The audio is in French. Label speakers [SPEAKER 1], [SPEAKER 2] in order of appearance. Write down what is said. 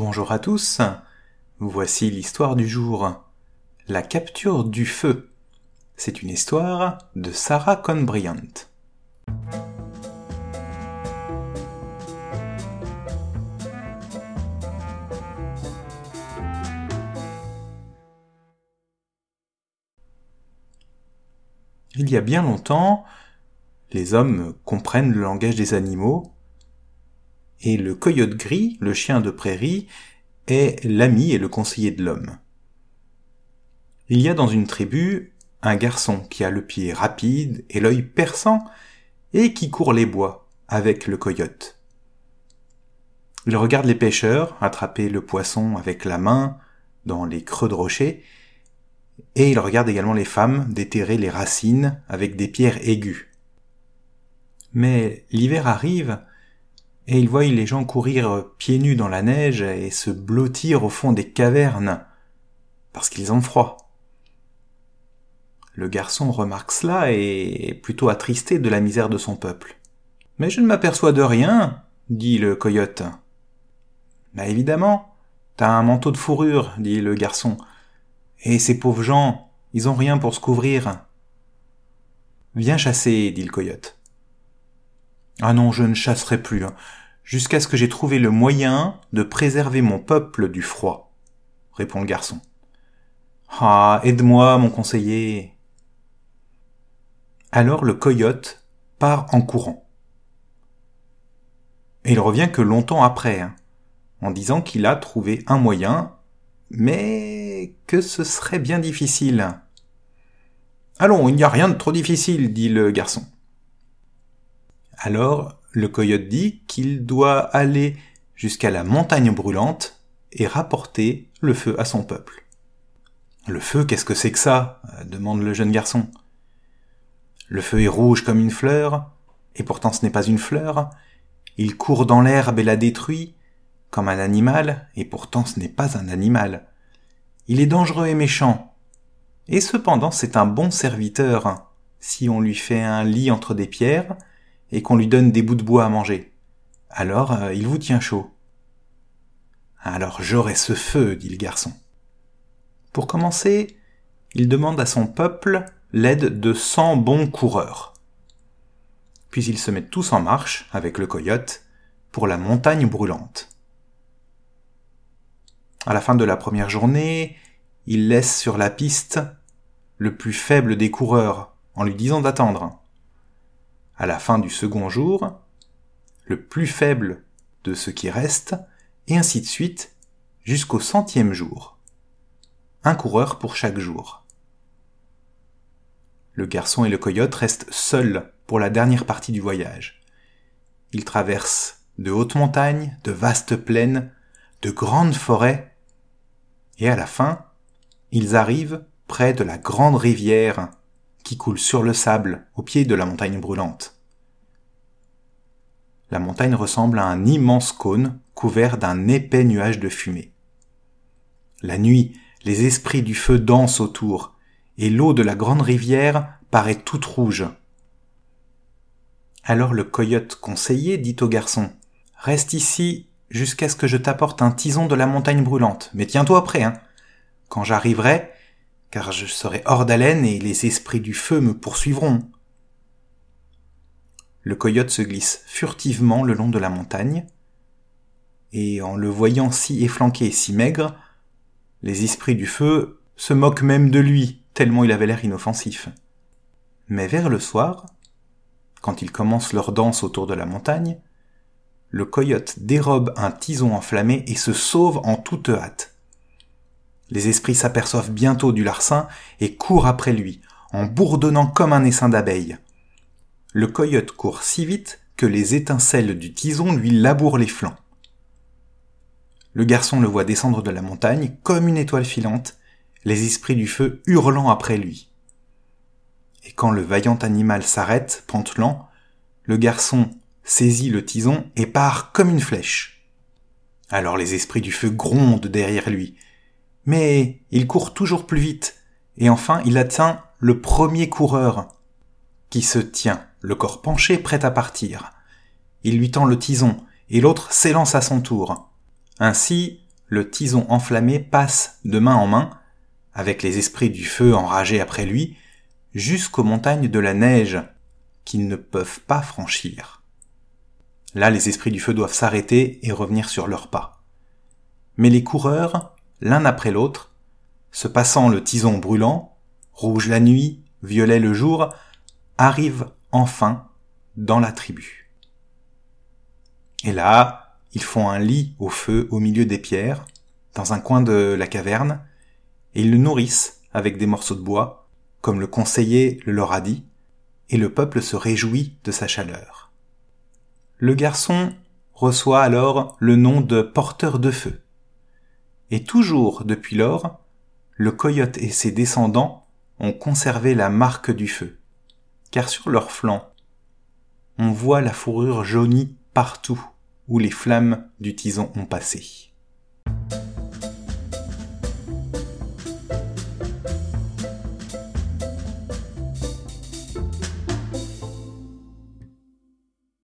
[SPEAKER 1] Bonjour à tous, voici l'histoire du jour. La capture du feu. C'est une histoire de Sarah Conbriant. Il y a bien longtemps, les hommes comprennent le langage des animaux et le coyote gris, le chien de prairie, est l'ami et le conseiller de l'homme. Il y a dans une tribu un garçon qui a le pied rapide et l'œil perçant et qui court les bois avec le coyote. Il regarde les pêcheurs attraper le poisson avec la main dans les creux de rochers et il regarde également les femmes déterrer les racines avec des pierres aiguës. Mais l'hiver arrive et il voit les gens courir pieds nus dans la neige et se blottir au fond des cavernes, parce qu'ils ont froid. Le garçon remarque cela et est plutôt attristé de la misère de son peuple. Mais je ne m'aperçois de rien, dit le coyote. Bah évidemment, t'as un manteau de fourrure, dit le garçon. Et ces pauvres gens, ils ont rien pour se couvrir. Viens chasser, dit le coyote. Ah non, je ne chasserai plus, hein, jusqu'à ce que j'ai trouvé le moyen de préserver mon peuple du froid, répond le garçon. Ah, aide-moi, mon conseiller. Alors le coyote part en courant. Et il revient que longtemps après, hein, en disant qu'il a trouvé un moyen, mais que ce serait bien difficile. Allons, il n'y a rien de trop difficile, dit le garçon. Alors le coyote dit qu'il doit aller jusqu'à la montagne brûlante et rapporter le feu à son peuple. Le feu, qu'est-ce que c'est que ça? demande le jeune garçon. Le feu est rouge comme une fleur, et pourtant ce n'est pas une fleur. Il court dans l'herbe et la détruit, comme un animal, et pourtant ce n'est pas un animal. Il est dangereux et méchant. Et cependant c'est un bon serviteur, si on lui fait un lit entre des pierres, et qu'on lui donne des bouts de bois à manger. Alors euh, il vous tient chaud. Alors j'aurai ce feu, dit le garçon. Pour commencer, il demande à son peuple l'aide de cent bons coureurs. Puis ils se mettent tous en marche, avec le coyote, pour la montagne brûlante. À la fin de la première journée, il laisse sur la piste le plus faible des coureurs, en lui disant d'attendre à la fin du second jour, le plus faible de ce qui reste, et ainsi de suite jusqu'au centième jour. Un coureur pour chaque jour. Le garçon et le coyote restent seuls pour la dernière partie du voyage. Ils traversent de hautes montagnes, de vastes plaines, de grandes forêts, et à la fin, ils arrivent près de la grande rivière coule sur le sable au pied de la montagne brûlante. La montagne ressemble à un immense cône couvert d'un épais nuage de fumée. La nuit, les esprits du feu dansent autour, et l'eau de la grande rivière paraît toute rouge. Alors le coyote conseiller dit au garçon Reste ici jusqu'à ce que je t'apporte un tison de la montagne brûlante, mais tiens-toi prêt, hein. Quand j'arriverai, car je serai hors d'haleine et les esprits du feu me poursuivront. Le coyote se glisse furtivement le long de la montagne, et en le voyant si efflanqué et si maigre, les esprits du feu se moquent même de lui, tellement il avait l'air inoffensif. Mais vers le soir, quand ils commencent leur danse autour de la montagne, le coyote dérobe un tison enflammé et se sauve en toute hâte. Les esprits s'aperçoivent bientôt du larcin et courent après lui, en bourdonnant comme un essaim d'abeilles. Le coyote court si vite que les étincelles du tison lui labourent les flancs. Le garçon le voit descendre de la montagne comme une étoile filante, les esprits du feu hurlant après lui. Et quand le vaillant animal s'arrête, pantelant, le garçon saisit le tison et part comme une flèche. Alors les esprits du feu grondent derrière lui, mais il court toujours plus vite, et enfin il atteint le premier coureur, qui se tient, le corps penché, prêt à partir. Il lui tend le tison, et l'autre s'élance à son tour. Ainsi, le tison enflammé passe de main en main, avec les esprits du feu enragés après lui, jusqu'aux montagnes de la neige, qu'ils ne peuvent pas franchir. Là, les esprits du feu doivent s'arrêter et revenir sur leurs pas. Mais les coureurs, l'un après l'autre, se passant le tison brûlant, rouge la nuit, violet le jour, arrivent enfin dans la tribu. Et là, ils font un lit au feu au milieu des pierres, dans un coin de la caverne, et ils le nourrissent avec des morceaux de bois, comme le conseiller le leur a dit, et le peuple se réjouit de sa chaleur. Le garçon reçoit alors le nom de porteur de feu. Et toujours depuis lors, le coyote et ses descendants ont conservé la marque du feu, car sur leurs flancs, on voit la fourrure jaunie partout où les flammes du tison ont passé.